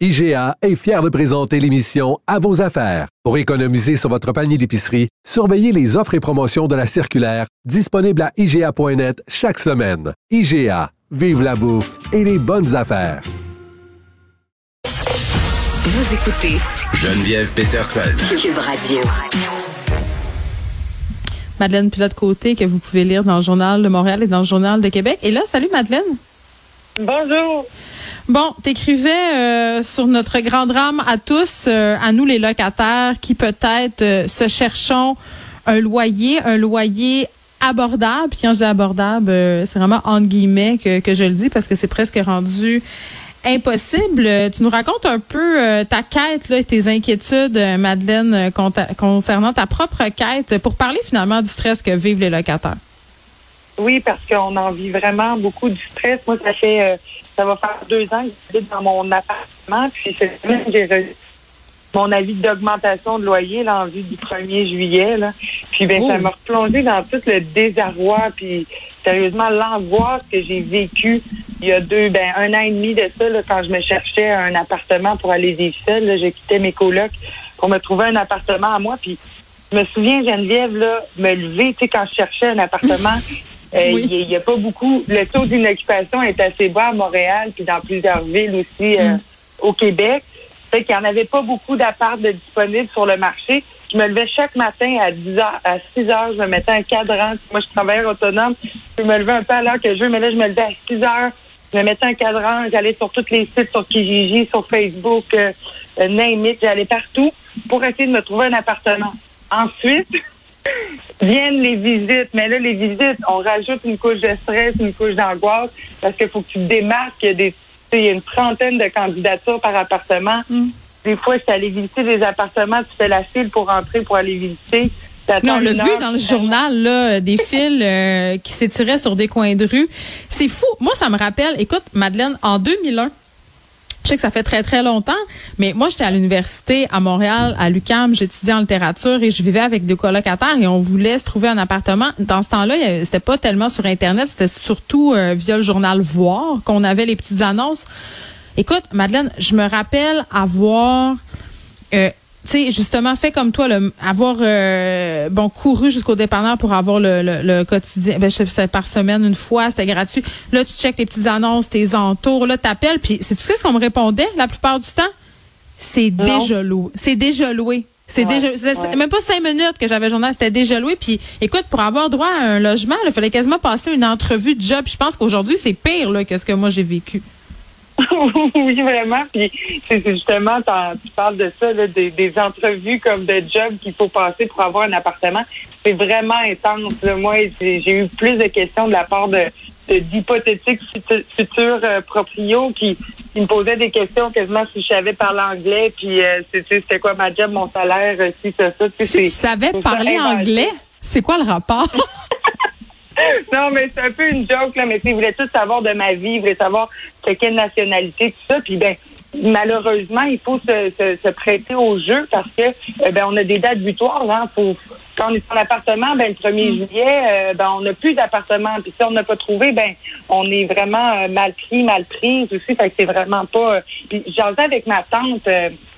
IGA est fier de présenter l'émission À vos affaires. Pour économiser sur votre panier d'épicerie, surveillez les offres et promotions de la circulaire disponible à IGA.net chaque semaine. IGA, vive la bouffe et les bonnes affaires. Vous écoutez Geneviève Peterson. Cube Radio. Madeleine Pilote-Côté, que vous pouvez lire dans le Journal de Montréal et dans le Journal de Québec. Et là, salut Madeleine. Bonjour. Bon, t'écrivais euh, sur notre grand drame à tous, euh, à nous les locataires, qui peut-être euh, se cherchons un loyer, un loyer abordable. Puis quand je dis abordable, euh, c'est vraiment entre guillemets que, que je le dis parce que c'est presque rendu impossible. Tu nous racontes un peu ta quête là, et tes inquiétudes, Madeleine, concernant ta propre quête pour parler finalement du stress que vivent les locataires. Oui, parce qu'on en vit vraiment beaucoup du stress. Moi, ça fait, ça va faire deux ans que j'habite dans mon appartement. Puis cette semaine, j'ai reçu mon avis d'augmentation de loyer là, en vue du 1er juillet. Là. Puis ben, ça m'a replongé dans tout le désarroi. Puis sérieusement, l'angoisse que j'ai vécue il y a deux, ben un an et demi de ça, là, quand je me cherchais un appartement pour aller vivre seule. Là, j'ai quitté mes colocs pour me trouver un appartement à moi. Puis je me souviens, Geneviève, là, me lever, tu sais, quand je cherchais un appartement. Euh, Oui. Il n'y a, pas beaucoup. Le taux d'inoccupation est assez bas à Montréal, puis dans plusieurs villes aussi euh, Mm. au Québec. Fait qu'il n'y en avait pas beaucoup d'apparts de disponibles sur le marché. Je me levais chaque matin à 10 heures, à 6 heures, je me mettais un cadran. Moi, je travaillais autonome. Je me levais un peu à l'heure que je veux, mais là, je me levais à 6 heures. Je me mettais un cadran. J'allais sur tous les sites, sur Kijiji, sur Facebook, euh, euh, name it. J'allais partout pour essayer de me trouver un appartement. Ensuite, viennent les visites. Mais là, les visites, on rajoute une couche de stress, une couche d'angoisse, parce qu'il faut que tu te démarques. Il y a des, tu sais, il y a une trentaine de candidatures par appartement. Mm. Des fois, suis allée visiter des appartements, tu fais la file pour entrer, pour aller visiter. Non, on l'a vu dans le journal, là, des fils euh, qui s'étiraient sur des coins de rue. C'est fou. Moi, ça me rappelle, écoute, Madeleine, en 2001, je sais que ça fait très, très longtemps, mais moi, j'étais à l'université à Montréal, à l'UQAM, j'étudiais en littérature et je vivais avec des colocataires et on voulait se trouver un appartement. Dans ce temps-là, c'était pas tellement sur Internet, c'était surtout euh, via le journal Voir qu'on avait les petites annonces. Écoute, Madeleine, je me rappelle avoir euh, tu sais, justement, fait comme toi, le, avoir euh, bon couru jusqu'au dépanneur pour avoir le, le, le quotidien. Ben, je par semaine une fois, c'était gratuit. Là, tu checkes les petites annonces, tes entours, là, t'appelles, puis c'est tu sais ce qu'on me répondait la plupart du temps? C'est déjà loué. C'est déjà loué. C'est Ouais, déjà, c'est ouais. même pas cinq minutes que j'avais journal, c'était déjà loué. Puis, écoute, pour avoir droit à un logement, il fallait quasiment passer une entrevue de job. Je pense qu'aujourd'hui, c'est pire là, que ce que moi j'ai vécu. oui, vraiment. Puis c'est justement, tu parles de ça, là, des, des entrevues comme de jobs qu'il faut passer pour avoir un appartement. C'est vraiment intense. là. Moi, j'ai eu plus de questions de la part de d'hypothétiques futu- futurs euh, proprios qui, qui me posaient des questions quasiment si je savais parler anglais, puis euh, c'était quoi ma job, mon salaire, euh, si, ça, ça. Tu sais, Si tu savais ça, parler anglais, c'est quoi le rapport? Non, mais c'est un peu une joke, là, mais tu sais, ils voulaient tout savoir de ma vie, ils voulaient savoir de quelle nationalité, tout ça. Puis ben, malheureusement, il faut se, se, se prêter au jeu parce que euh, ben, on a des dates butoirs. Hein, faut, quand on est en appartement, ben, le 1er juillet, euh, ben, on n'a plus d'appartement. Puis si on n'a pas trouvé, ben, on est vraiment euh, mal pris, mal prise aussi. Fait que c'est vraiment pas. euh, Puis j'en ai avec ma tante,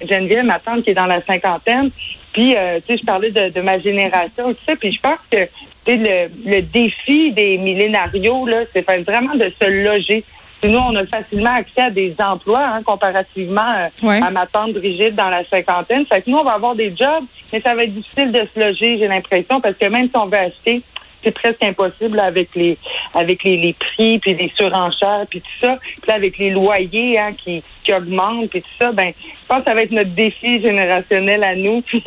Geneviève, ma tante qui est dans la cinquantaine. Puis, tu sais, je parlais de, de ma génération, tout ça. Puis je pense que le, le défi des millénarios, là, c'est vraiment de se loger. Puis nous, on a facilement accès à des emplois hein, comparativement euh, Ouais. à ma tante Brigitte dans la cinquantaine. Fait que nous, on va avoir des jobs, mais ça va être difficile de se loger, j'ai l'impression, parce que même si on veut acheter, c'est presque impossible avec les avec les, les prix, puis les surenchères, puis tout ça. Puis là, avec les loyers hein, qui, qui augmentent, puis tout ça, ben je pense que ça va être notre défi générationnel à nous. Puis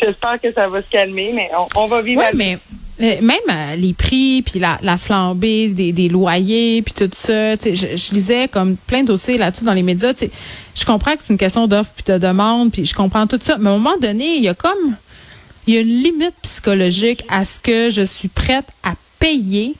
j'espère que ça va se calmer, mais on, on va vivre mais même euh, les prix, puis la, la flambée des, loyers, puis tout ça, je, je lisais comme plein de dossiers là-dessus dans les médias. je comprends que c'est une question d'offre puis de demande, puis je comprends tout ça. Mais à un moment donné, il y a comme il y a une limite psychologique à ce que je suis prête à payer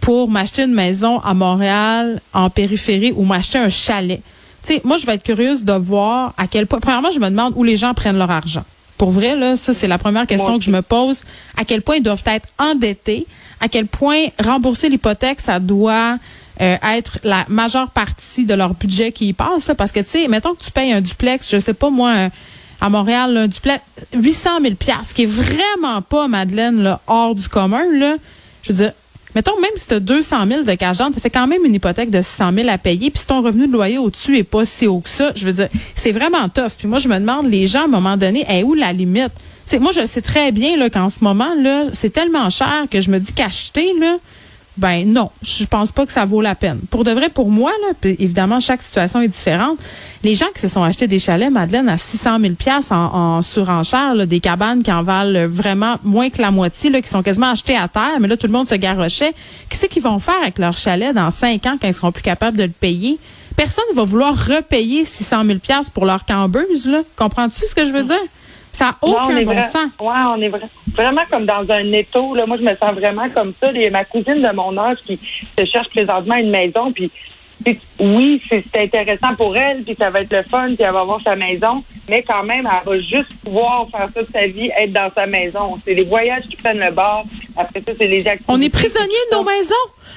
pour m'acheter une maison à Montréal, en périphérie, ou m'acheter un chalet. Sais, moi, je vais être curieuse de voir à quel point. Premièrement, je me demande où les gens prennent leur argent. Pour vrai, là, ça, c'est la première question que je me pose. À quel point ils doivent être endettés? À quel point rembourser l'hypothèque, ça doit euh, être la majeure partie de leur budget qui y passe? Parce que, tu sais, mettons que tu payes un duplex, je sais pas moi, à Montréal, un duplex, 800 000 ce qui est vraiment pas, Madeleine, là, hors du commun. Là. Je veux dire, mettons, même si tu as 200 000 de cash ça fait quand même une hypothèque de 600 000 à payer. Puis si ton revenu de loyer au-dessus est pas si haut que ça, je veux dire, c'est vraiment tough. Puis moi, je me demande, les gens, à un moment donné, est où la limite? sais, moi, je sais très bien qu'en ce moment, c'est tellement cher que je me dis qu'acheter, là, ben non, je pense pas que ça vaut la peine. Pour de vrai, pour moi, là, évidemment, chaque situation est différente. Les gens qui se sont achetés des chalets, Madeleine, à 600 000 en, en surenchère, là, des cabanes qui en valent vraiment moins que la moitié, là, qui sont quasiment achetées à terre, mais là, tout le monde se garochait. Qu'est-ce qu'ils vont faire avec leur chalet dans cinq ans quand ils seront plus capables de le payer? Personne ne va vouloir repayer 600 000 pour leur cambeuse, là. Comprends-tu ce que je veux dire? Ça n'a aucun bon sens. Oui, on est vraiment comme dans un étau. Là. Moi, je me sens vraiment comme ça. Il y a ma cousine de mon âge qui se cherche présentement une maison. Puis, oui, c'est intéressant pour elle, puis ça va être le fun, puis elle va avoir sa maison. Mais quand même, elle va juste pouvoir faire ça de sa vie, être dans sa maison. C'est les voyages qui prennent le bord. Après ça, c'est les activités. On est prisonniers de nos maisons.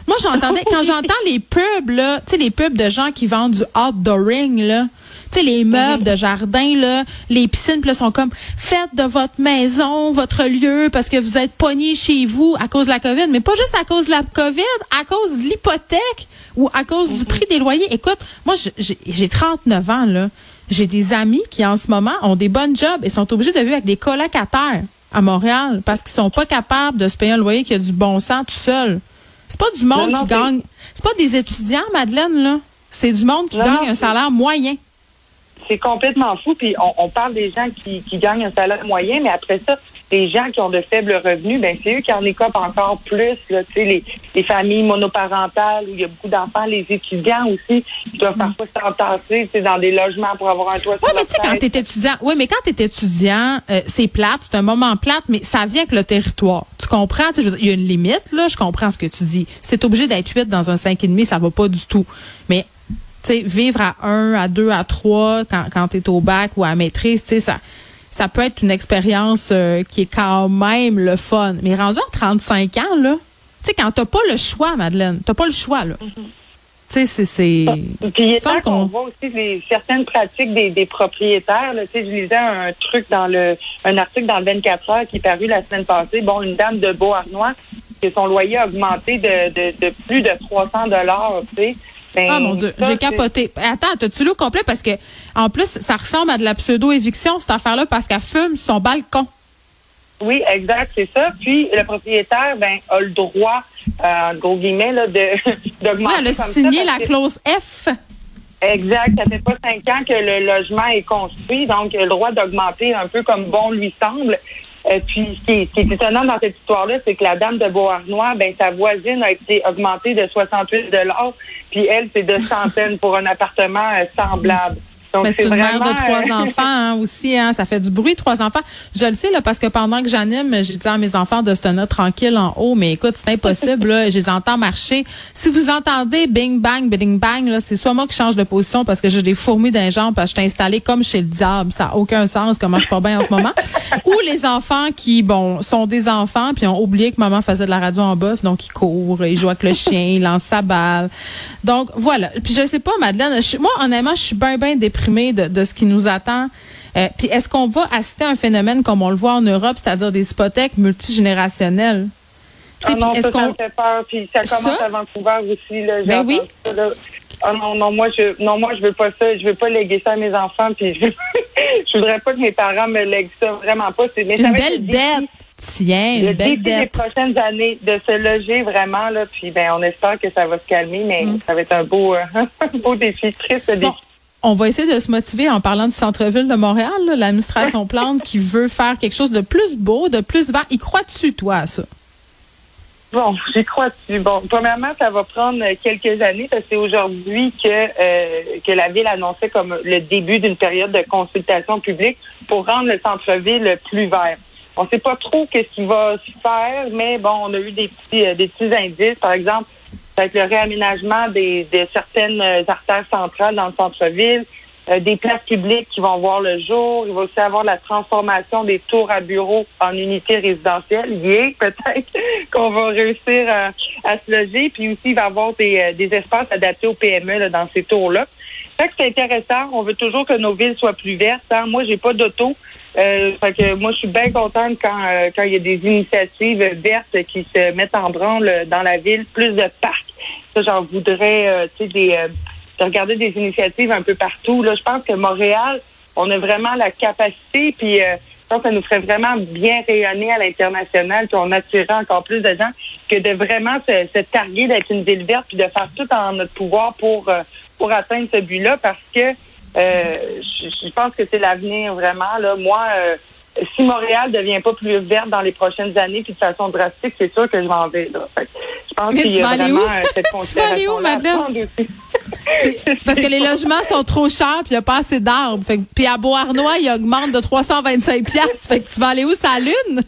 Moi, j'entendais, quand j'entends les pubs, là, tu sais, les pubs de gens qui vendent du outdooring, là, tu sais, les meubles de jardin, là, les piscines, là, sont comme faites de votre maison, votre lieu, parce que vous êtes pogné chez vous à cause de la COVID, mais pas juste à cause de la COVID, à cause de l'hypothèque ou à cause du prix des loyers. Écoute, moi, j'ai 39 ans, là. J'ai des amis qui, en ce moment, ont des bonnes jobs et sont obligés de vivre avec des colocataires à Montréal parce qu'ils sont pas capables de se payer un loyer qui a du bon sens tout seul. C'est pas du monde qui gagne. C'est pas des étudiants, Madeleine, là. C'est du monde qui gagne un salaire moyen c'est complètement fou. Puis on, parle des gens qui, gagnent un salaire moyen, mais après ça, les gens qui ont de faibles revenus, ben c'est eux qui en écopent encore plus. Là, les, les familles monoparentales où il y a beaucoup d'enfants, les étudiants aussi qui doivent mm. parfois s'entasser dans des logements pour avoir un toit Oui, mais tu sais, quand tu es étudiant, oui, mais quand tu es étudiant, euh, c'est plate, c'est un moment plate, mais ça vient avec le territoire. Tu comprends? Il y a une limite, là, je comprends ce que tu dis. C'est obligé d'être 8 dans un 5,5, ça va pas du tout. Mais sais, vivre à un, à deux, à trois quand, quand tu es au bac ou à maîtrise, tu sais, ça, ça peut être une expérience euh, qui est quand même le fun. Mais rendu à 35 ans, là, tu sais, quand t'as pas le choix, Madeleine, t'as pas le choix, là. Mm-hmm. Tu sais, c'est. Puis il est qu'on voit aussi les, certaines pratiques des, des propriétaires. Là. Je lisais un truc dans le un article dans le 24 heures qui est paru la semaine passée. Bon, une dame de Beauharnois, que son loyer a augmenté de, de, de plus de 300 dollars, tu sais. Ben, ah mon Dieu, j'ai capoté. Attends, t'as-tu le complet? Parce que en plus, ça ressemble à de la pseudo-éviction, cette affaire-là, parce qu'elle fume son balcon. Oui, exact, c'est ça. Puis le propriétaire, ben, a le droit, euh, gros guillemets, là, de, d'augmenter. elle a signé la clause F. Exact. Ça fait pas cinq ans que le logement est construit, donc il a le droit d'augmenter un peu comme bon lui semble. Euh, puis, ce qui, est, étonnant dans cette histoire-là, c'est que la dame de Beauharnois, ben, sa voisine a été augmentée de 68 puis elle, c'est de centaines pour un appartement euh, semblable. Donc, c'est une mère de trois euh, enfants hein, aussi. Hein, ça fait du bruit, trois enfants. Je le sais là parce que pendant que j'anime, j'ai dit à mes enfants de se tenir tranquille en haut. Mais écoute, c'est impossible. là, je les entends marcher. Si vous entendez bing bang, bing bang, là, c'est soit moi qui change de position parce que j'ai des fourmis d'un genre parce que je suis installée comme chez le diable. Ça n'a aucun sens. Comment je pas bien en ce moment. Ou les enfants qui, bon, sont des enfants puis ont oublié que maman faisait de la radio en bœuf, donc ils courent, ils jouent avec le chien, ils lancent sa balle. Donc voilà. Puis je sais pas, Madeleine. moi, honnêtement, je suis bien, bien déprimée de, ce qui nous attend. Euh, puis est-ce qu'on va assister à un phénomène comme on le voit en Europe, c'est-à-dire des hypothèques multigénérationnelles? Ah non, ça, ça me fait peur. Puis ça commence à Vancouver aussi. Là, ben oui. Ah non, non, moi je non, moi je veux pas ça. Je veux pas léguer ça à mes enfants. Puis je, je voudrais pas que mes parents me lèguent ça. Vraiment pas. C'est une belle dette. Tiens, une belle dette. les prochaines années de se loger vraiment là. Puis ben on espère que ça va se calmer, mais mm. ça va être un beau, euh, un beau défi, triste défi. On va essayer de se motiver en parlant du centre-ville de Montréal, l'administration Plante qui veut faire quelque chose de plus beau, de plus vert. Y crois-tu, toi, à ça? Bon, j'y crois dessus. Bon, premièrement, ça va prendre quelques années parce que c'est aujourd'hui que euh, que la ville annonçait comme le début d'une période de consultation publique pour rendre le centre-ville plus vert. On ne sait pas trop qu'est-ce qui va se faire, mais bon, on a eu des petits euh, des petits indices, par exemple, avec le réaménagement des, de certaines artères centrales dans le centre-ville, euh, des places publiques qui vont voir le jour. Il va aussi avoir la transformation des tours à bureaux en unités résidentielles. Yeah, peut-être qu'on va réussir à, se loger. Puis aussi, il va y avoir des, euh, des espaces adaptés aux PME dans ces tours-là. C'est intéressant. On veut toujours que nos villes soient plus vertes. Hein. Moi, j'ai pas d'auto. Euh, fait que moi, je suis bien contente quand euh, quand il y a des initiatives vertes qui se mettent en branle dans la ville, plus de parcs. Ça, j'en voudrais, tu sais, des de regarder des initiatives un peu partout. Là, je pense que Montréal, on a vraiment la capacité, puis euh, je pense que ça nous ferait vraiment bien rayonner à l'international, puis on attirerait encore plus de gens, que de vraiment se, targuer d'être une ville verte, puis de faire tout en notre pouvoir pour euh, pour atteindre ce but-là, parce que euh, je, pense que c'est l'avenir vraiment. Là, moi si Montréal ne devient pas plus verte dans les prochaines années, puis de façon drastique, c'est sûr que je m'en vais. Là. je pense qu'il y a vraiment cette Tu vas aller où, Madeleine? Parce que les logements sont trop chers puis il n'y a pas assez d'arbres. Puis à Beauharnois, il augmente de 325 pièces. Fait que tu vas aller où, sa lune?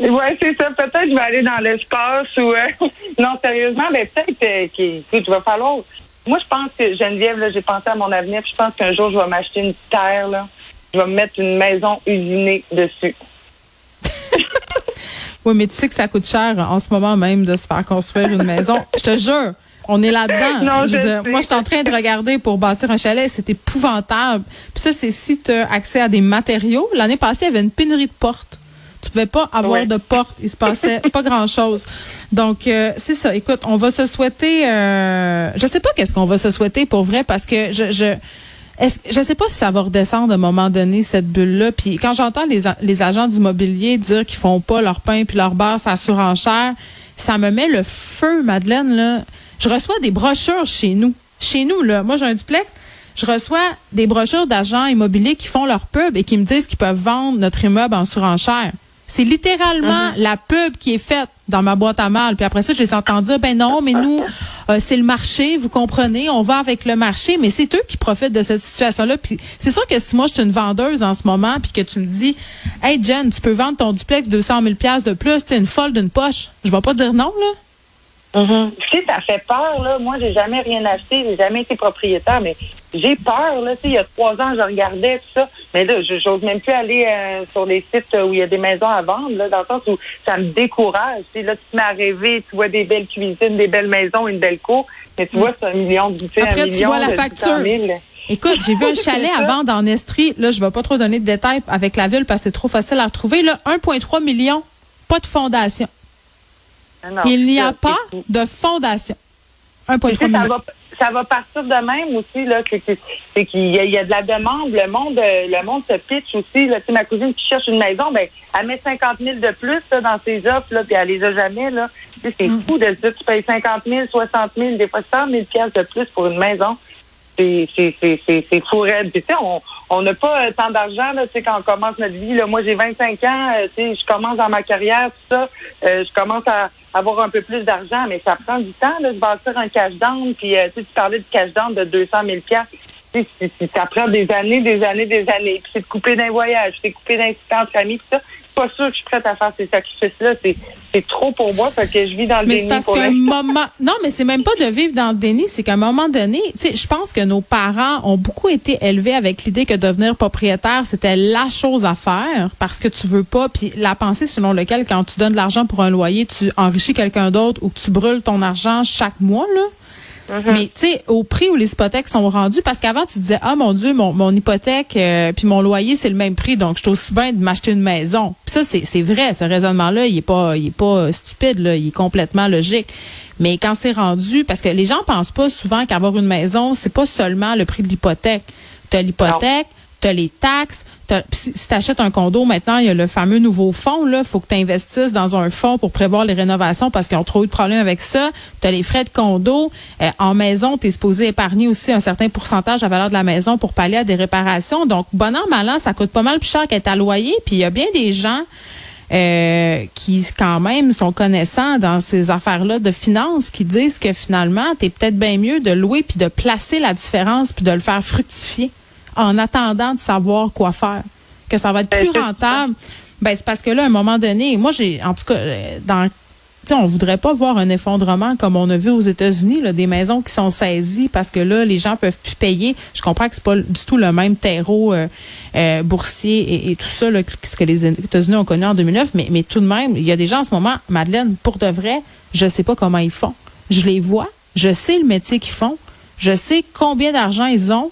Oui, c'est ça. Peut-être que je vais aller dans l'espace ou... Euh, non, sérieusement, mais peut-être euh, qu'il va falloir... Moi, je pense que, Geneviève, j'ai pensé à mon avenir je pense qu'un jour, je vais m'acheter une terre, là. Je vais me mettre une maison usinée dessus. oui, mais tu sais que ça coûte cher en ce moment même de se faire construire une maison. Je te jure. On est là-dedans. moi, je suis en train de regarder pour bâtir un chalet. C'est épouvantable. Puis ça, c'est si tu as accès à des matériaux. L'année passée, il y avait une pénurie de portes. Tu pouvais pas avoir de portes. Il se passait pas grand-chose. Donc, euh, c'est ça. Écoute, on va se souhaiter... Euh, je sais pas qu'est-ce qu'on va se souhaiter pour vrai parce que je... je est-ce, je sais pas si ça va redescendre à un moment donné cette bulle là puis quand j'entends les, les agents d'immobilier dire qu'ils font pas leur pain puis leur beurre sa surenchère ça me met le feu Madeleine là je reçois des brochures chez nous. Chez nous, là. Moi, j'ai un duplex. Je reçois des brochures d'agents immobiliers qui font leur pub et qui me disent qu'ils peuvent vendre notre immeuble en surenchère. C'est littéralement mhm. la pub qui est faite dans ma boîte à mal. Puis après ça, je les entends dire, ben non, mais nous, euh, c'est le marché, vous comprenez, on va avec le marché, mais c'est eux qui profitent de cette situation-là. Puis c'est sûr que si moi, je suis une vendeuse en ce moment, puis que tu me dis, hey Jen, tu peux vendre ton duplex 200 000 de plus, tu une folle d'une poche, je vais pas dire non, là. Mm Tu sais, ça fait peur, là. Moi, j'ai jamais rien acheté, j'ai jamais été propriétaire, mais j'ai peur, là. Tu sais, il y a trois ans, je regardais tout ça. Mais là, je j'ose même plus aller euh, sur les sites où il y a des maisons à vendre, là, dans le sens où ça me décourage. Tu sais, là, tu te mets à rêver, tu vois des belles cuisines, des belles maisons, une belle cour, mais tu vois, c'est un million de Après, tu vois la facture. Écoute, j'ai vu un chalet à vendre en Estrie. Là, je vais pas trop donner de détails avec la ville parce que c'est trop facile à retrouver. Là, 1,3 million, pas de fondation. Ah il n'y a pas de fondation. Un point ça va, ça va partir de même aussi, là, c'est qu'il y, a de la demande. Le monde, euh, le monde se pitch aussi. Là. ma cousine qui cherche une maison, ben, elle met 50 000 de plus dans ses offres, là, puis elle les a jamais. Là. C'est mm. fou de se dire tu payes 50 000, 60 000, des fois 100 000 de plus pour une maison c'est fou raide. tu sais, on n'a pas euh, tant d'argent, tu sais, quand on commence notre vie. Là, moi, j'ai 25 ans, euh, tu sais, je commence dans ma carrière, tout ça. Euh, je commence à avoir un peu plus d'argent, mais ça prend du temps de se bâtir un cash down. Puis, tu parlais de cash down de 200 000 ça prend des années, des années, des années. Puis c'est de couper d'un voyage, c'est de couper d'un entre amis, tout ça pas sûr que je suis prête à faire ces sacrifices-là. C'est trop pour moi, fait que je vis dans le mais déni. Parce qu'un moment, non, mais c'est même pas de vivre dans le déni, c'est qu'à un moment donné, tu sais, je pense que nos parents ont beaucoup été élevés avec l'idée que devenir propriétaire, c'était la chose à faire parce que tu veux pas, puis la pensée selon laquelle quand tu donnes de l'argent pour un loyer, tu enrichis quelqu'un d'autre ou que tu brûles ton argent chaque mois, là. Mm-hmm. Mais tu sais, au prix où les hypothèques sont rendues, parce qu'avant tu disais ah mon Dieu, mon, mon hypothèque euh, puis mon loyer c'est le même prix, donc je suis aussi bien de m'acheter une maison. Puis ça c'est c'est vrai, ce raisonnement-là, il est pas il est pas stupide là, il est complètement logique. Mais quand c'est rendu, parce que les gens pensent pas souvent qu'avoir une maison c'est pas seulement le prix de l'hypothèque. Tu as l'hypothèque, tu les taxes. si tu achètes un condo, maintenant, il y a le fameux nouveau fonds. Il faut que tu investisses dans un fonds pour prévoir les rénovations parce qu'ils ont trop eu de problèmes avec ça. Tu as les frais de condo. Euh, en maison, tu es supposé épargner aussi un certain pourcentage la valeur de la maison pour pallier à des réparations. Donc, bon an, mal an, ça coûte pas mal plus cher qu'être à loyer. Puis il y a bien des gens euh, qui quand même sont connaissants dans ces affaires-là de finances, qui disent que finalement, tu es peut-être bien mieux de louer puis de placer la différence puis de le faire fructifier en attendant de savoir quoi faire, que ça va être plus rentable. Ben c'est parce que là, à un moment donné, moi j'ai, en tout cas, euh, dans T'sais, on voudrait pas voir un effondrement comme on a vu aux États-Unis, là, des maisons qui sont saisies parce que là, les gens peuvent plus payer. Je comprends que c'est pas du tout le même terreau euh, euh, boursier et, et tout ça là, que ce que les États-Unis ont connu en 2009, mais, mais tout de même, il y a des gens en ce moment, Madeleine, pour de vrai, je sais pas comment ils font. Je les vois, je sais le métier qu'ils font, je sais combien d'argent ils ont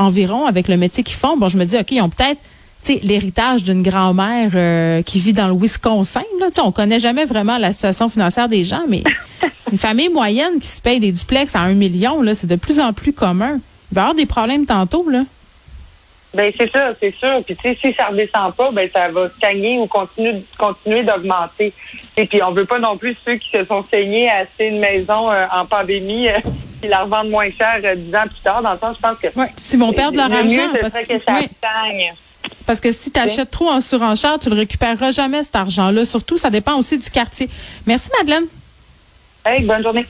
environ avec le métier qu'ils font. Bon, je me dis, OK, ils ont peut-être tu sais, l'héritage d'une grand-mère euh, qui vit dans le Wisconsin. Là, on connaît jamais vraiment la situation financière des gens, mais une famille moyenne qui se paye des duplex à un million, là, c'est de plus en plus commun. Il va y avoir des problèmes tantôt, là. Ben c'est ça, c'est sûr. Puis tu sais, si ça redescend pas, ben ça va stagner ou continuer, continuer d'augmenter. Et puis on veut pas non plus ceux qui se sont saignés à acheter une maison euh, en pandémie euh, qui la revendent moins cher euh, dix ans plus tard. Dans le sens, je pense que Ouais. S'ils vont perdre leur le argent. mieux, Parce que, que ça stagne. parce que si tu achètes trop en surenchère, tu le récupéreras jamais, cet argent-là. Surtout, ça dépend aussi du quartier. Merci, Madeleine. Hey, bonne journée.